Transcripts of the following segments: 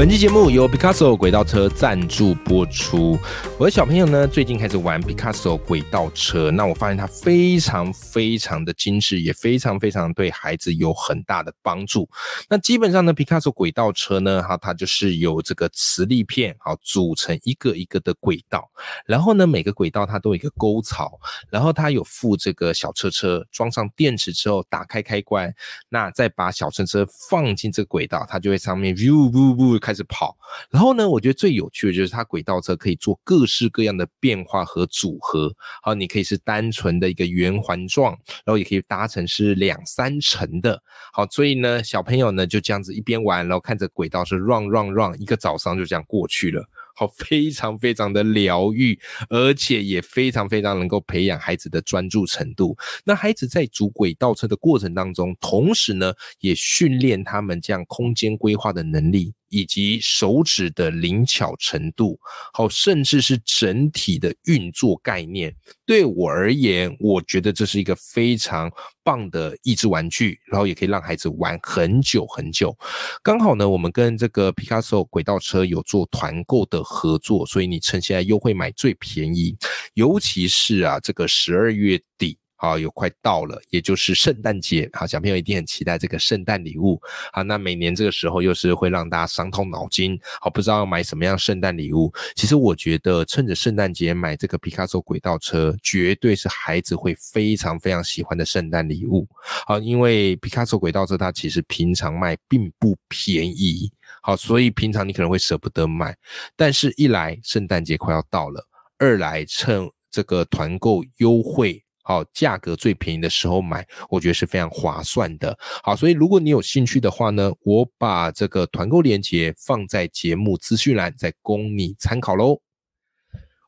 本期节目由 Picasso 轨道车赞助播出。我的小朋友呢，最近开始玩 Picasso 轨道车，那我发现它非常非常的精致，也非常非常对孩子有很大的帮助。那基本上呢，Picasso 轨道车呢，哈，它就是由这个磁力片好组成一个一个的轨道，然后呢，每个轨道它都有一个沟槽，然后它有附这个小车车，装上电池之后打开开关，那再把小车车放进这个轨道，它就会上面 view 不不开开始跑，然后呢，我觉得最有趣的就是它轨道车可以做各式各样的变化和组合。好，你可以是单纯的一个圆环状，然后也可以搭成是两三层的。好，所以呢，小朋友呢就这样子一边玩，然后看着轨道是 run run run，一个早上就这样过去了。好，非常非常的疗愈，而且也非常非常能够培养孩子的专注程度。那孩子在组轨道车的过程当中，同时呢，也训练他们这样空间规划的能力。以及手指的灵巧程度，好，甚至是整体的运作概念，对我而言，我觉得这是一个非常棒的益智玩具，然后也可以让孩子玩很久很久。刚好呢，我们跟这个 Picasso 轨道车有做团购的合作，所以你趁现在优惠买最便宜，尤其是啊，这个十二月底。好，有快到了，也就是圣诞节。好，小朋友一定很期待这个圣诞礼物。好，那每年这个时候又是会让大家伤透脑筋。好，不知道要买什么样圣诞礼物。其实我觉得趁着圣诞节买这个皮卡丘轨道车，绝对是孩子会非常非常喜欢的圣诞礼物。好，因为皮卡丘轨道车它其实平常卖并不便宜。好，所以平常你可能会舍不得买，但是一来圣诞节快要到了，二来趁这个团购优惠。好，价格最便宜的时候买，我觉得是非常划算的。好，所以如果你有兴趣的话呢，我把这个团购链接放在节目资讯栏，再供你参考喽。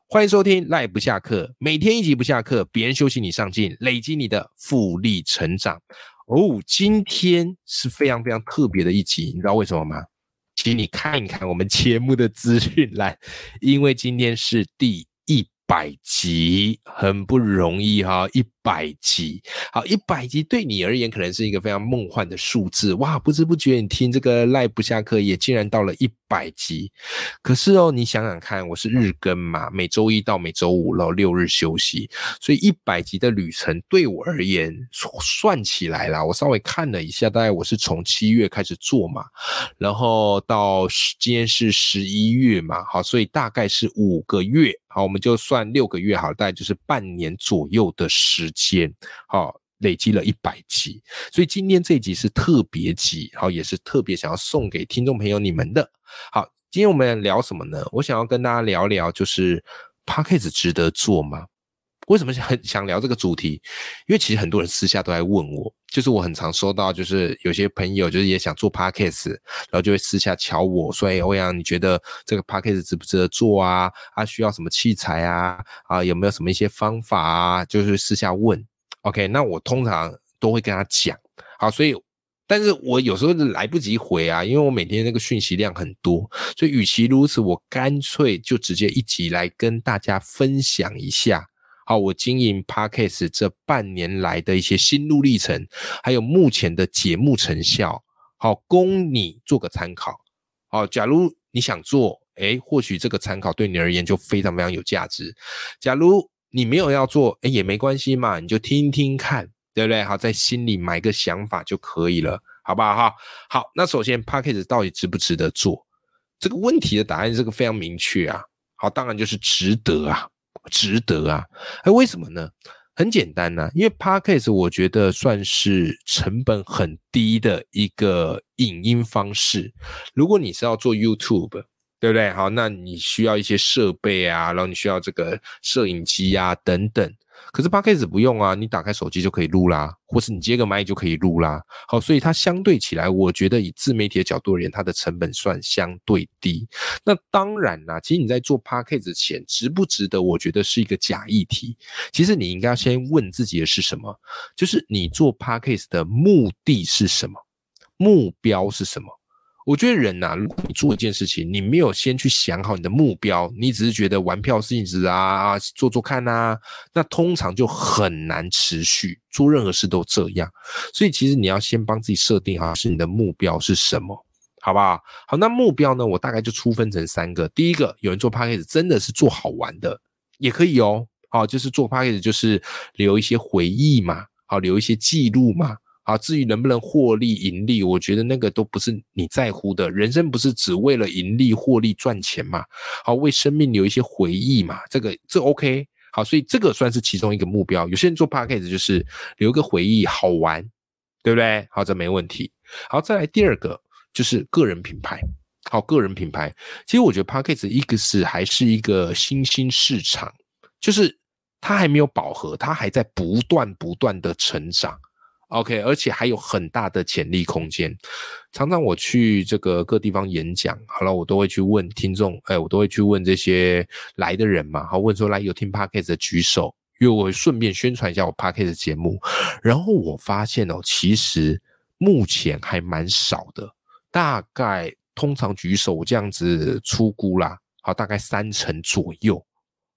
欢迎收听赖不下课，每天一集不下课，别人休息你上进，累积你的复利成长。哦，今天是非常非常特别的一集，你知道为什么吗？请你看一看我们节目的资讯栏，因为今天是第一。百集很不容易哈，一百集好，一百集对你而言可能是一个非常梦幻的数字哇！不知不觉你听这个赖不下课也竟然到了一百集，可是哦，你想想看，我是日更嘛，每周一到每周五然后六日休息，所以一百集的旅程对我而言算起来啦，我稍微看了一下，大概我是从七月开始做嘛，然后到今天是十一月嘛，好，所以大概是五个月。好，我们就算六个月好，大概就是半年左右的时间，好，累积了一百集，所以今天这一集是特别集，好，也是特别想要送给听众朋友你们的。好，今天我们聊什么呢？我想要跟大家聊聊，就是 p a c k a g e 值得做吗？为什么很想聊这个主题？因为其实很多人私下都在问我，就是我很常收到，就是有些朋友就是也想做 podcast，然后就会私下敲我说：“哎，欧阳，你觉得这个 podcast 值不值得做啊？啊，需要什么器材啊？啊，有没有什么一些方法啊？”就是私下问。OK，那我通常都会跟他讲。好，所以，但是我有时候来不及回啊，因为我每天那个讯息量很多，所以与其如此，我干脆就直接一集来跟大家分享一下。好，我经营 Podcast 这半年来的一些心路历程，还有目前的节目成效，好，供你做个参考。好，假如你想做，哎，或许这个参考对你而言就非常非常有价值。假如你没有要做，哎，也没关系嘛，你就听听看，对不对？好，在心里买个想法就可以了，好不好？哈，好，那首先 Podcast 到底值不值得做？这个问题的答案这个非常明确啊。好，当然就是值得啊。值得啊！哎，为什么呢？很简单呐，因为 Podcast 我觉得算是成本很低的一个影音方式。如果你是要做 YouTube，对不对？好，那你需要一些设备啊，然后你需要这个摄影机啊等等。可是 Podcast 不用啊，你打开手机就可以录啦，或是你接个麦就可以录啦。好，所以它相对起来，我觉得以自媒体的角度而言，它的成本算相对低。那当然啦，其实你在做 Podcast 前值不值得？我觉得是一个假议题。其实你应该先问自己的是什么？就是你做 Podcast 的目的是什么？目标是什么？我觉得人呐，如果你做一件事情，你没有先去想好你的目标，你只是觉得玩票性质啊，做做看呐，那通常就很难持续做任何事都这样。所以其实你要先帮自己设定啊是你的目标是什么，好不好？好，那目标呢，我大概就粗分成三个。第一个，有人做 p a c k a g e 真的是做好玩的，也可以哦。好，就是做 p a c k a g e 就是留一些回忆嘛，好，留一些记录嘛。啊，至于能不能获利盈利，我觉得那个都不是你在乎的。人生不是只为了盈利、获利、赚钱嘛？好，为生命留一些回忆嘛？这个这 OK。好，所以这个算是其中一个目标。有些人做 p a c k a g e 就是留个回忆，好玩，对不对？好，这没问题。好，再来第二个就是个人品牌。好，个人品牌，其实我觉得 p a c k a g e 一个是还是一个新兴市场，就是它还没有饱和，它还在不断不断的成长。OK，而且还有很大的潜力空间。常常我去这个各地方演讲，好了，我都会去问听众，哎，我都会去问这些来的人嘛，好，问说来有听 Podcast 的举手，因为我顺便宣传一下我 Podcast 的节目。然后我发现哦，其实目前还蛮少的，大概通常举手这样子出估啦，好，大概三成左右。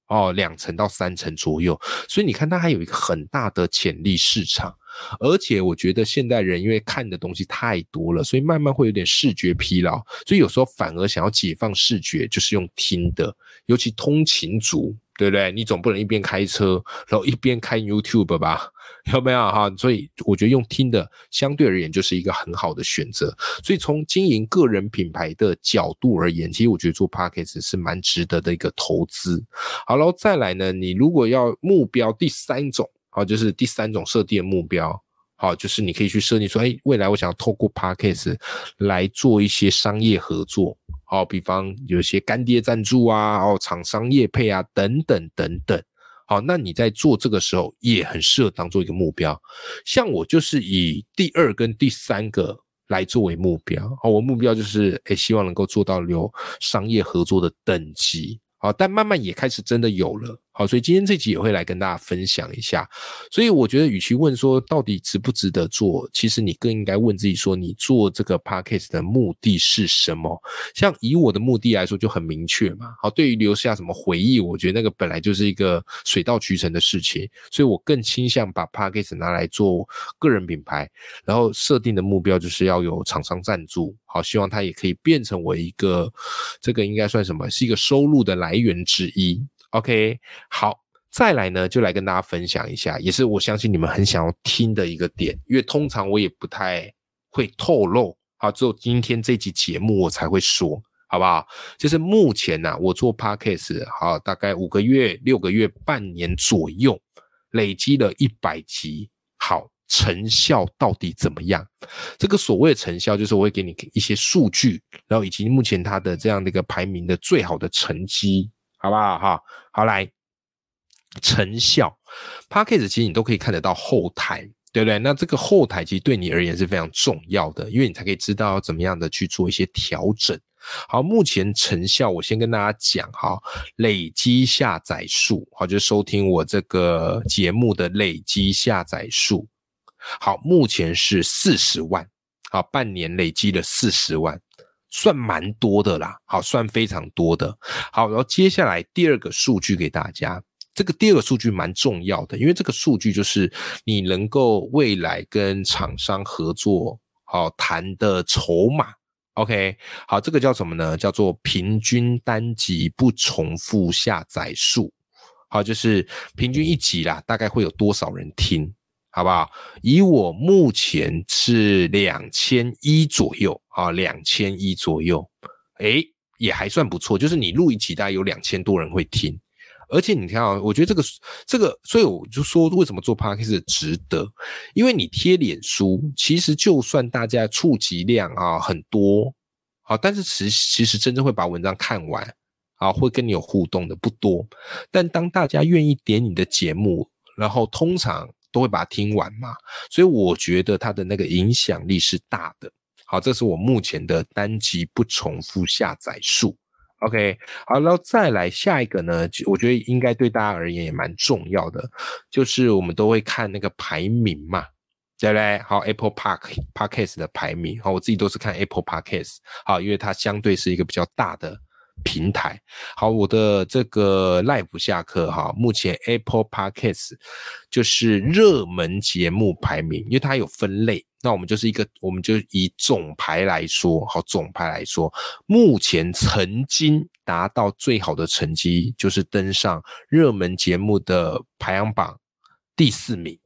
哦，两层到三层左右，所以你看它还有一个很大的潜力市场，而且我觉得现代人因为看的东西太多了，所以慢慢会有点视觉疲劳，所以有时候反而想要解放视觉，就是用听的，尤其通勤族，对不对？你总不能一边开车，然后一边开 YouTube 吧？有没有哈？所以我觉得用听的相对而言就是一个很好的选择。所以从经营个人品牌的角度而言，其实我觉得做 p a c k a g e 是蛮值得的一个投资。好了，再来呢，你如果要目标第三种，好，就是第三种设定的目标，好，就是你可以去设定说，哎，未来我想要透过 p a c k a g e 来做一些商业合作，好，比方有些干爹赞助啊，哦，厂商业配啊，等等等等。好，那你在做这个时候也很适合当做一个目标。像我就是以第二跟第三个来作为目标。好，我目标就是诶，希望能够做到有商业合作的等级。好，但慢慢也开始真的有了。好，所以今天这集也会来跟大家分享一下。所以我觉得，与其问说到底值不值得做，其实你更应该问自己说，你做这个 podcast 的目的是什么？像以我的目的来说，就很明确嘛。好，对于留下什么回忆，我觉得那个本来就是一个水到渠成的事情。所以我更倾向把 podcast 拿来做个人品牌，然后设定的目标就是要有厂商赞助。好，希望它也可以变成为一个这个应该算什么？是一个收入的来源之一。OK，好，再来呢，就来跟大家分享一下，也是我相信你们很想要听的一个点，因为通常我也不太会透露，好，只有今天这集节目我才会说，好不好？就是目前呢，我做 Podcast，好，大概五个月、六个月、半年左右，累积了一百集，好，成效到底怎么样？这个所谓的成效，就是我会给你一些数据，然后以及目前它的这样的一个排名的最好的成绩。好不好哈？好来，成效 p a c k a g e 其实你都可以看得到后台，对不对？那这个后台其实对你而言是非常重要的，因为你才可以知道怎么样的去做一些调整。好，目前成效我先跟大家讲哈，累积下载数，好，就收听我这个节目的累积下载数，好，目前是四十万，好，半年累积了四十万。算蛮多的啦，好，算非常多的。好，然后接下来第二个数据给大家，这个第二个数据蛮重要的，因为这个数据就是你能够未来跟厂商合作好谈的筹码。OK，好，这个叫什么呢？叫做平均单集不重复下载数。好，就是平均一集啦，大概会有多少人听？好不好？以我目前是两千一左右啊，两千一左右，诶，也还算不错。就是你录一集，大概有两千多人会听，而且你看啊，我觉得这个这个，所以我就说，为什么做 podcast 值得？因为你贴脸书，其实就算大家触及量啊很多，好，但是其其实真正会把文章看完啊，会跟你有互动的不多。但当大家愿意点你的节目，然后通常。都会把它听完嘛，所以我觉得它的那个影响力是大的。好，这是我目前的单集不重复下载数。OK，好，然后再来下一个呢，我觉得应该对大家而言也蛮重要的，就是我们都会看那个排名嘛。对不对？好，Apple Park Podcast 的排名，好，我自己都是看 Apple Podcast，好，因为它相对是一个比较大的平台。好，我的这个 Live 下课哈，目前 Apple Podcast 就是热门节目排名，因为它有分类，那我们就是一个，我们就以总排来说，好，总排来说，目前曾经达到最好的成绩，就是登上热门节目的排行榜第四名。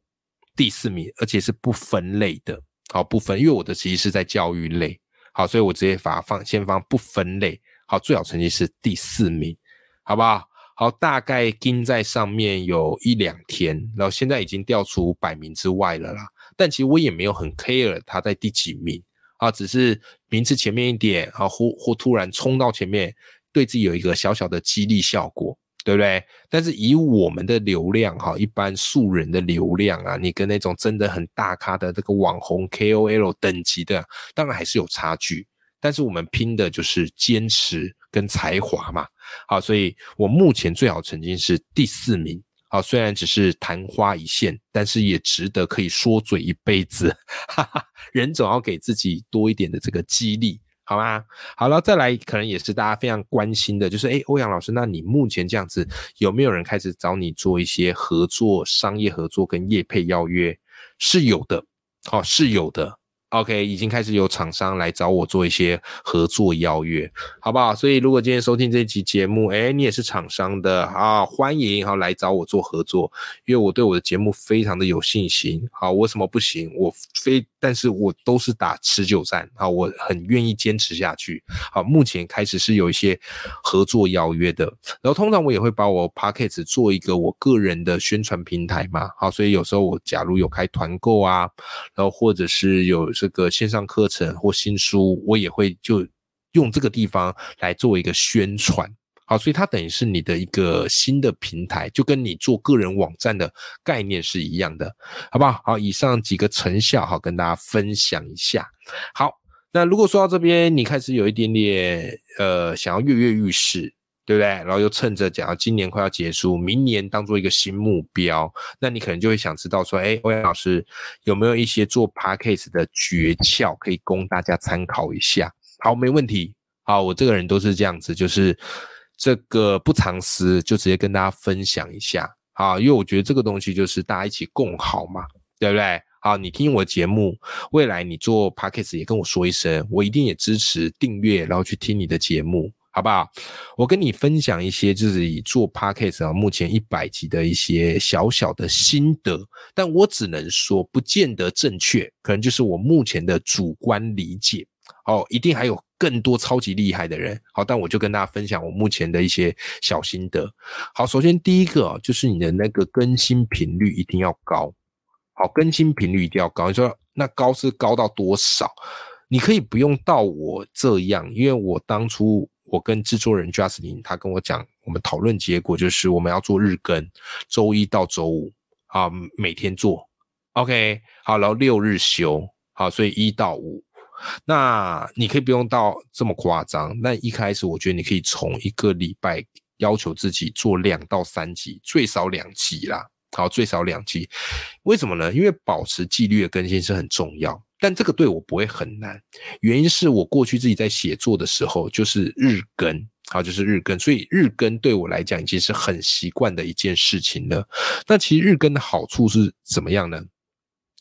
第四名，而且是不分类的，好不分，因为我的其实是在教育类，好，所以我直接把它放先放不分类，好，最好成绩是第四名，好不好？好，大概跟在上面有一两天，然后现在已经掉出百名之外了啦。但其实我也没有很 care 他在第几名啊，只是名次前面一点啊，或或突然冲到前面，对自己有一个小小的激励效果。对不对？但是以我们的流量哈，一般素人的流量啊，你跟那种真的很大咖的这个网红 KOL 等级的，当然还是有差距。但是我们拼的就是坚持跟才华嘛。好，所以我目前最好成绩是第四名。好，虽然只是昙花一现，但是也值得可以说嘴一辈子。哈哈，人总要给自己多一点的这个激励。好吗？好了，再来，可能也是大家非常关心的，就是哎，欧阳老师，那你目前这样子，有没有人开始找你做一些合作、商业合作跟业配邀约？是有的，哦，是有的。OK，已经开始有厂商来找我做一些合作邀约，好不好？所以如果今天收听这期节目，哎，你也是厂商的啊，欢迎好来找我做合作，因为我对我的节目非常的有信心。好，我什么不行？我非，但是我都是打持久战啊，我很愿意坚持下去。好，目前开始是有一些合作邀约的，然后通常我也会把我 p a c k e t 做一个我个人的宣传平台嘛。好，所以有时候我假如有开团购啊，然后或者是有。这个线上课程或新书，我也会就用这个地方来做一个宣传，好，所以它等于是你的一个新的平台，就跟你做个人网站的概念是一样的，好不好？好，以上几个成效，好，跟大家分享一下。好，那如果说到这边，你开始有一点点呃，想要跃跃欲试。对不对？然后又趁着讲到今年快要结束，明年当做一个新目标，那你可能就会想知道说，哎，欧阳老师有没有一些做 podcast 的诀窍可以供大家参考一下？好，没问题。好，我这个人都是这样子，就是这个不藏私，就直接跟大家分享一下。好，因为我觉得这个东西就是大家一起共好嘛，对不对？好，你听我节目，未来你做 podcast 也跟我说一声，我一定也支持订阅，然后去听你的节目。好不好？我跟你分享一些，就是以做 podcast 啊，目前一百集的一些小小的心得，但我只能说，不见得正确，可能就是我目前的主观理解。哦，一定还有更多超级厉害的人。好，但我就跟大家分享我目前的一些小心得。好，首先第一个就是你的那个更新频率一定要高。好，更新频率一定要高。你说那高是高到多少？你可以不用到我这样，因为我当初。我跟制作人 Justin，他跟我讲，我们讨论结果就是我们要做日更，周一到周五啊，每天做，OK，好，然后六日休，好，所以一到五，那你可以不用到这么夸张。那一开始我觉得你可以从一个礼拜要求自己做两到三集，最少两集啦，好，最少两集。为什么呢？因为保持纪律的更新是很重要。但这个对我不会很难，原因是我过去自己在写作的时候就是日更，好，就是日更，所以日更对我来讲已经是很习惯的一件事情了。那其实日更的好处是怎么样呢？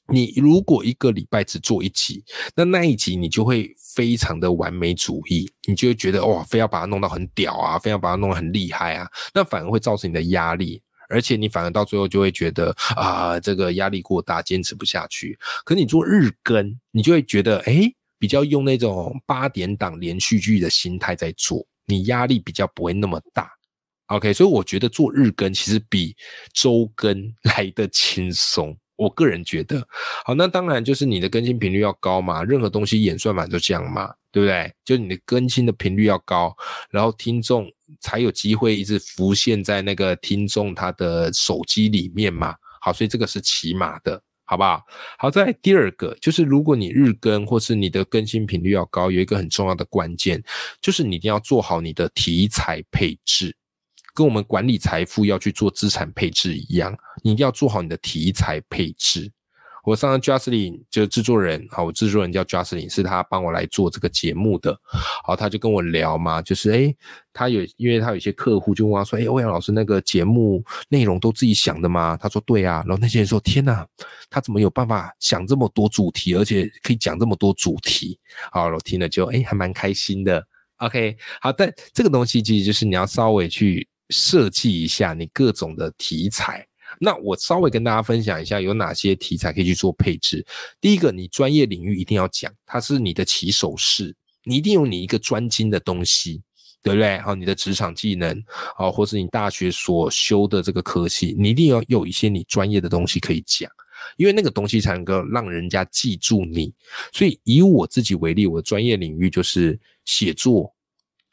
你如果一个礼拜只做一集，那那一集你就会非常的完美主义，你就会觉得哇，非要把它弄到很屌啊，非要把它弄得很厉害啊，那反而会造成你的压力。而且你反而到最后就会觉得啊，这个压力过大，坚持不下去。可你做日更，你就会觉得哎，比较用那种八点档连续剧的心态在做，你压力比较不会那么大。OK，所以我觉得做日更其实比周更来的轻松。我个人觉得，好，那当然就是你的更新频率要高嘛，任何东西演算法都这样嘛，对不对？就你的更新的频率要高，然后听众才有机会一直浮现在那个听众他的手机里面嘛。好，所以这个是起码的，好不好？好在第二个就是，如果你日更或是你的更新频率要高，有一个很重要的关键，就是你一定要做好你的题材配置。跟我们管理财富要去做资产配置一样，你一定要做好你的题材配置。我上次 Justin 就制作人，好，我制作人叫 Justin，是他帮我来做这个节目的。好，他就跟我聊嘛，就是诶，他有，因为他有些客户就问他说，诶，欧阳老师那个节目内容都自己想的吗？他说对啊。然后那些人说，天哪，他怎么有办法想这么多主题，而且可以讲这么多主题？好，我听了就诶，还蛮开心的。OK，好，但这个东西其实就是你要稍微去设计一下你各种的题材。那我稍微跟大家分享一下有哪些题材可以去做配置。第一个，你专业领域一定要讲，它是你的起手式，你一定有你一个专精的东西，对不对？好，你的职场技能，好，或是你大学所修的这个科系，你一定要有一些你专业的东西可以讲，因为那个东西才能够让人家记住你。所以以我自己为例，我的专业领域就是写作，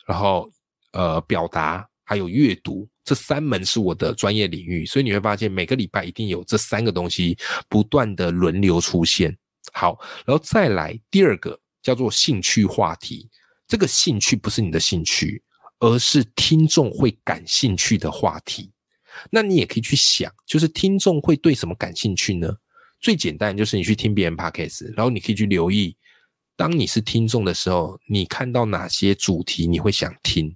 然后呃表达还有阅读。这三门是我的专业领域，所以你会发现每个礼拜一定有这三个东西不断的轮流出现。好，然后再来第二个叫做兴趣话题，这个兴趣不是你的兴趣，而是听众会感兴趣的话题。那你也可以去想，就是听众会对什么感兴趣呢？最简单就是你去听别人 podcast，然后你可以去留意，当你是听众的时候，你看到哪些主题你会想听。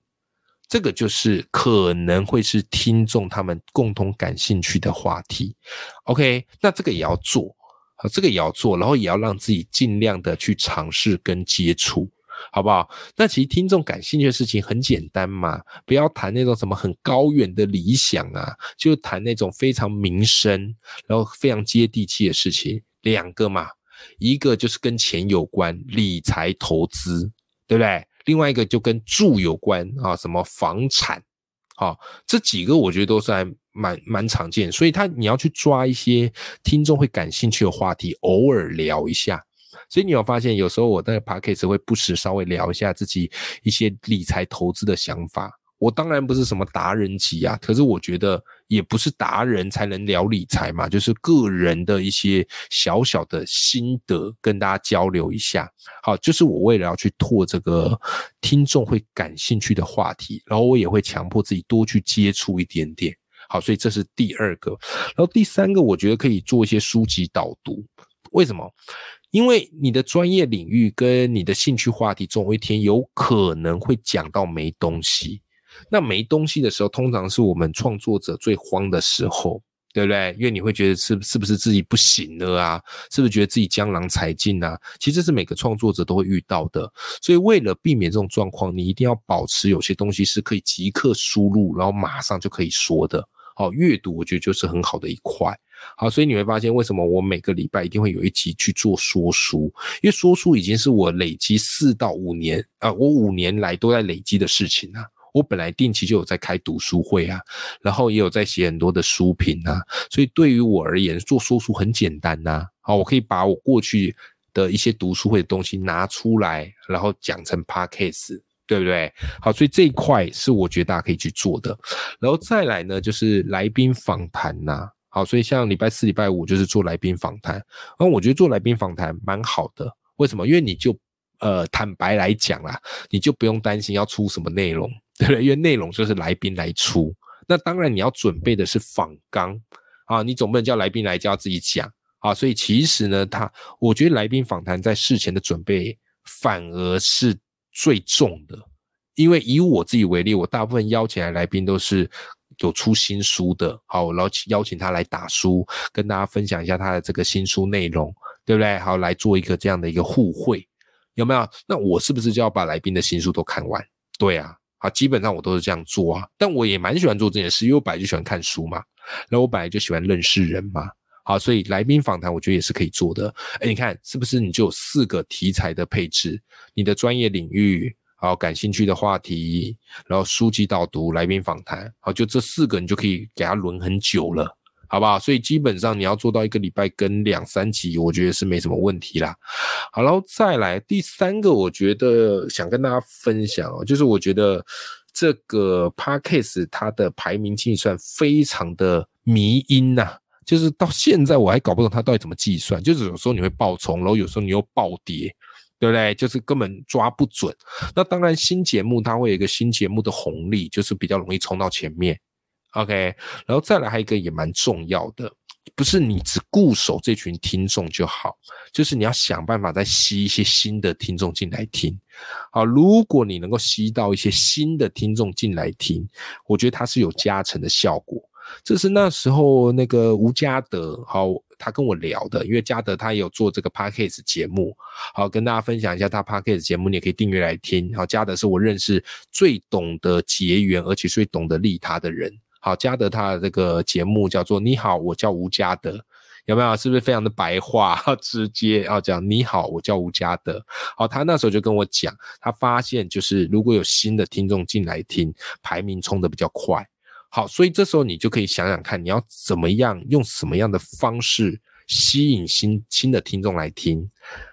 这个就是可能会是听众他们共同感兴趣的话题，OK？那这个也要做，啊，这个也要做，然后也要让自己尽量的去尝试跟接触，好不好？那其实听众感兴趣的事情很简单嘛，不要谈那种什么很高远的理想啊，就谈那种非常民生，然后非常接地气的事情。两个嘛，一个就是跟钱有关，理财投资，对不对？另外一个就跟住有关啊，什么房产，啊，这几个我觉得都是还蛮蛮常见，所以他你要去抓一些听众会感兴趣的话题，偶尔聊一下。所以你有发现，有时候我那个 p a c k a g e 会不时稍微聊一下自己一些理财投资的想法。我当然不是什么达人级啊，可是我觉得也不是达人才能聊理财嘛，就是个人的一些小小的心得跟大家交流一下。好，就是我为了要去拓这个听众会感兴趣的话题，然后我也会强迫自己多去接触一点点。好，所以这是第二个，然后第三个，我觉得可以做一些书籍导读。为什么？因为你的专业领域跟你的兴趣话题，总有一天有可能会讲到没东西。那没东西的时候，通常是我们创作者最慌的时候，对不对？因为你会觉得是是不是自己不行了啊？是不是觉得自己江郎才尽啊？其实是每个创作者都会遇到的。所以为了避免这种状况，你一定要保持有些东西是可以即刻输入，然后马上就可以说的。好，阅读我觉得就是很好的一块。好，所以你会发现为什么我每个礼拜一定会有一集去做说书，因为说书已经是我累积四到五年啊，我五年来都在累积的事情啊。我本来定期就有在开读书会啊，然后也有在写很多的书评啊，所以对于我而言，做说书很简单呐。好，我可以把我过去的一些读书会的东西拿出来，然后讲成 podcast，对不对？好，所以这一块是我觉得大家可以去做的。然后再来呢，就是来宾访谈呐。好，所以像礼拜四、礼拜五就是做来宾访谈。那我觉得做来宾访谈蛮好的，为什么？因为你就呃坦白来讲啦，你就不用担心要出什么内容。对不对？因为内容就是来宾来出，那当然你要准备的是访纲啊，你总不能叫来宾来就要自己讲啊。所以其实呢，他我觉得来宾访谈在事前的准备反而是最重的，因为以我自己为例，我大部分邀请来来宾都是有出新书的，好，然后邀请他来打书，跟大家分享一下他的这个新书内容，对不对？好，来做一个这样的一个互惠，有没有？那我是不是就要把来宾的新书都看完？对啊。好，基本上我都是这样做啊，但我也蛮喜欢做这件事，因为我本来就喜欢看书嘛，然后我本来就喜欢认识人嘛，好，所以来宾访谈我觉得也是可以做的。哎，你看是不是你就有四个题材的配置？你的专业领域，好，感兴趣的话题，然后书籍导读、来宾访谈，好，就这四个你就可以给他轮很久了。好不好？所以基本上你要做到一个礼拜跟两三集，我觉得是没什么问题啦。好，然后再来第三个，我觉得想跟大家分享哦，就是我觉得这个 podcast 它的排名计算非常的迷因呐，就是到现在我还搞不懂它到底怎么计算，就是有时候你会爆冲，然后有时候你又爆跌，对不对？就是根本抓不准。那当然新节目它会有一个新节目的红利，就是比较容易冲到前面。OK，然后再来还有一个也蛮重要的，不是你只固守这群听众就好，就是你要想办法再吸一些新的听众进来听。好，如果你能够吸到一些新的听众进来听，我觉得它是有加成的效果。这是那时候那个吴嘉德，好，他跟我聊的，因为嘉德他也有做这个 podcast 节目，好，跟大家分享一下他 podcast 节目，你也可以订阅来听。好，嘉德是我认识最懂得结缘，而且最懂得利他的人。好，嘉德他的这个节目叫做“你好，我叫吴嘉德”，有没有？是不是非常的白话、直接？要讲“你好，我叫吴嘉德”。好，他那时候就跟我讲，他发现就是如果有新的听众进来听，排名冲的比较快。好，所以这时候你就可以想想看，你要怎么样用什么样的方式吸引新新的听众来听。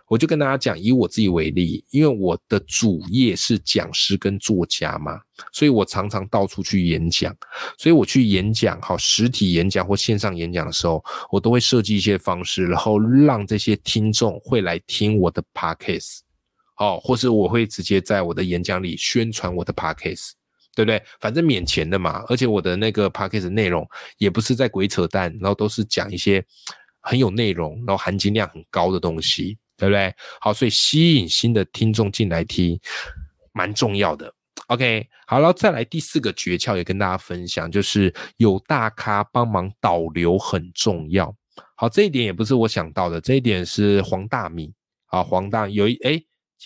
我就跟大家讲，以我自己为例，因为我的主业是讲师跟作家嘛，所以我常常到处去演讲。所以我去演讲，好，实体演讲或线上演讲的时候，我都会设计一些方式，然后让这些听众会来听我的 podcast，好，或是我会直接在我的演讲里宣传我的 podcast，对不对？反正免钱的嘛，而且我的那个 podcast 内容也不是在鬼扯淡，然后都是讲一些很有内容，然后含金量很高的东西。对不对？好，所以吸引新的听众进来听，蛮重要的。OK，好了，再来第四个诀窍也跟大家分享，就是有大咖帮忙导流很重要。好，这一点也不是我想到的，这一点是黄大米啊，黄大有一哎。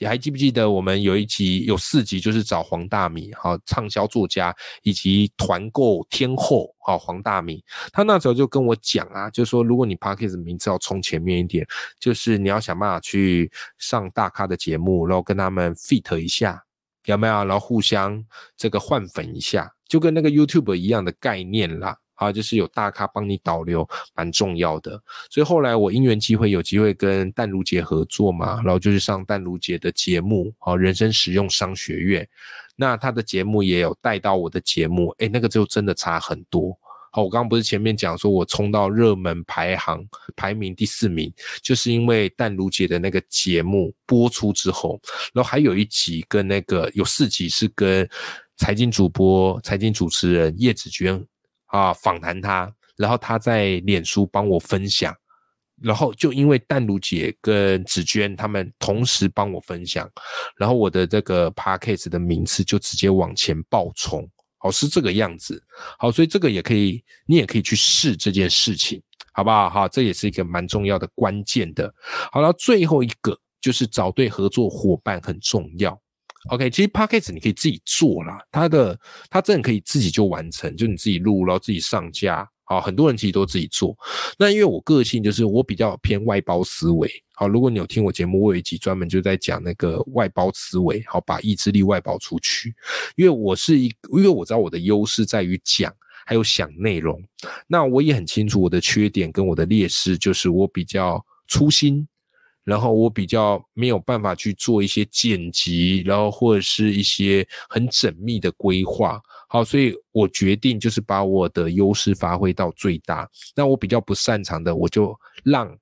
还记不记得我们有一集有四集，就是找黄大米，好畅销作家以及团购天后，好黄大米，他那时候就跟我讲啊，就说如果你 p a r k e s 名字要冲前面一点，就是你要想办法去上大咖的节目，然后跟他们 fit 一下，有没有？然后互相这个换粉一下，就跟那个 YouTube 一样的概念啦。啊，就是有大咖帮你导流，蛮重要的。所以后来我因缘机会有机会跟淡如姐合作嘛，然后就是上淡如姐的节目，好，人生实用商学院。那她的节目也有带到我的节目，诶，那个就真的差很多。好，我刚刚不是前面讲说我冲到热门排行排名第四名，就是因为淡如姐的那个节目播出之后，然后还有一集跟那个有四集是跟财经主播、财经主持人叶子娟。啊，访谈他，然后他在脸书帮我分享，然后就因为淡如姐跟紫娟他们同时帮我分享，然后我的这个 podcast 的名次就直接往前爆冲，好是这个样子，好，所以这个也可以，你也可以去试这件事情，好不好？哈，这也是一个蛮重要的关键的。好了，最后一个就是找对合作伙伴很重要。OK，其实 Podcast 你可以自己做啦，它的它真的可以自己就完成，就你自己录，然后自己上架。好，很多人其实都自己做。那因为我个性就是我比较偏外包思维。好，如果你有听我节目，我有一集专门就在讲那个外包思维，好，把意志力外包出去。因为我是一，因为我知道我的优势在于讲，还有想内容。那我也很清楚我的缺点跟我的劣势，就是我比较粗心。然后我比较没有办法去做一些剪辑，然后或者是一些很缜密的规划。好，所以我决定就是把我的优势发挥到最大。那我比较不擅长的，我就让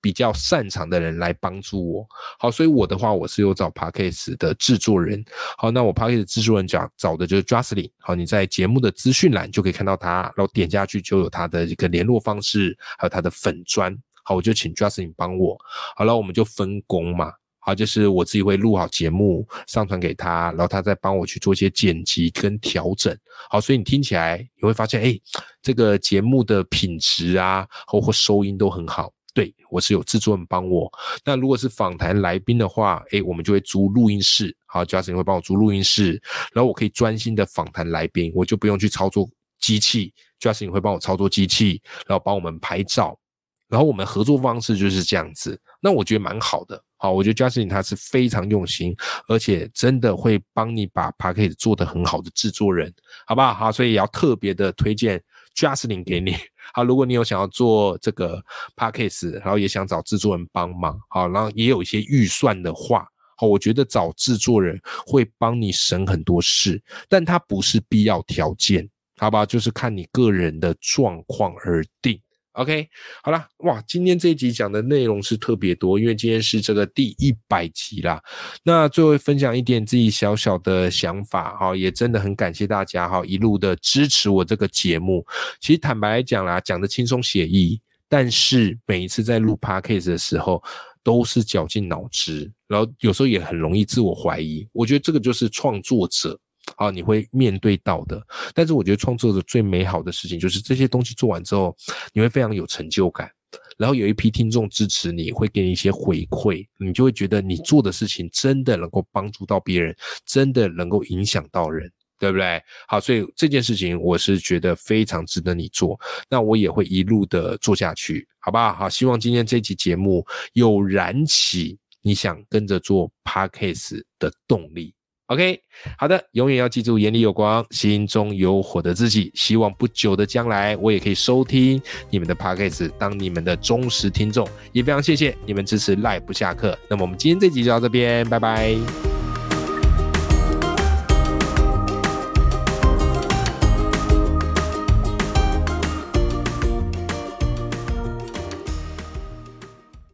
比较擅长的人来帮助我。好，所以我的话，我是有找 p a c k a g e 的制作人。好，那我 p a c k a g e 制作人讲找的就是 Justin。好，你在节目的资讯栏就可以看到他，然后点下去就有他的一个联络方式，还有他的粉砖。好，我就请 Justin 帮我。好了，我们就分工嘛。好，就是我自己会录好节目，上传给他，然后他再帮我去做一些剪辑跟调整。好，所以你听起来你会发现，哎，这个节目的品质啊，或或收音都很好。对我是有制作人帮我。那如果是访谈来宾的话，哎，我们就会租录音室。好，Justin 会帮我租录音室，然后我可以专心的访谈来宾，我就不用去操作机器。Justin 会帮我操作机器，然后帮我们拍照。然后我们合作方式就是这样子，那我觉得蛮好的。好，我觉得 Justin 他是非常用心，而且真的会帮你把 p a c k a g e 做得很好的制作人，好不好？好，所以也要特别的推荐 Justin 给你。好，如果你有想要做这个 p a c k a g e 然后也想找制作人帮忙，好，然后也有一些预算的话，好，我觉得找制作人会帮你省很多事，但它不是必要条件，好吧？就是看你个人的状况而定。OK，好了，哇，今天这一集讲的内容是特别多，因为今天是这个第一百集啦。那最后分享一点自己小小的想法哈，也真的很感谢大家哈，一路的支持我这个节目。其实坦白来讲啦，讲的轻松写意，但是每一次在录 podcast 的时候，都是绞尽脑汁，然后有时候也很容易自我怀疑。我觉得这个就是创作者啊，你会面对到的。但是我觉得创作者最美好的事情就是这些东西做完之后，你会非常有成就感。然后有一批听众支持你，会给你一些回馈，你就会觉得你做的事情真的能够帮助到别人，真的能够影响到人，对不对？好，所以这件事情我是觉得非常值得你做，那我也会一路的做下去，好不好？好，希望今天这期节目有燃起你想跟着做 podcast 的动力。OK，好的，永远要记住眼里有光，心中有火的自己。希望不久的将来，我也可以收听你们的 Podcast，当你们的忠实听众。也非常谢谢你们支持赖不下课。那么我们今天这集就到这边，拜拜。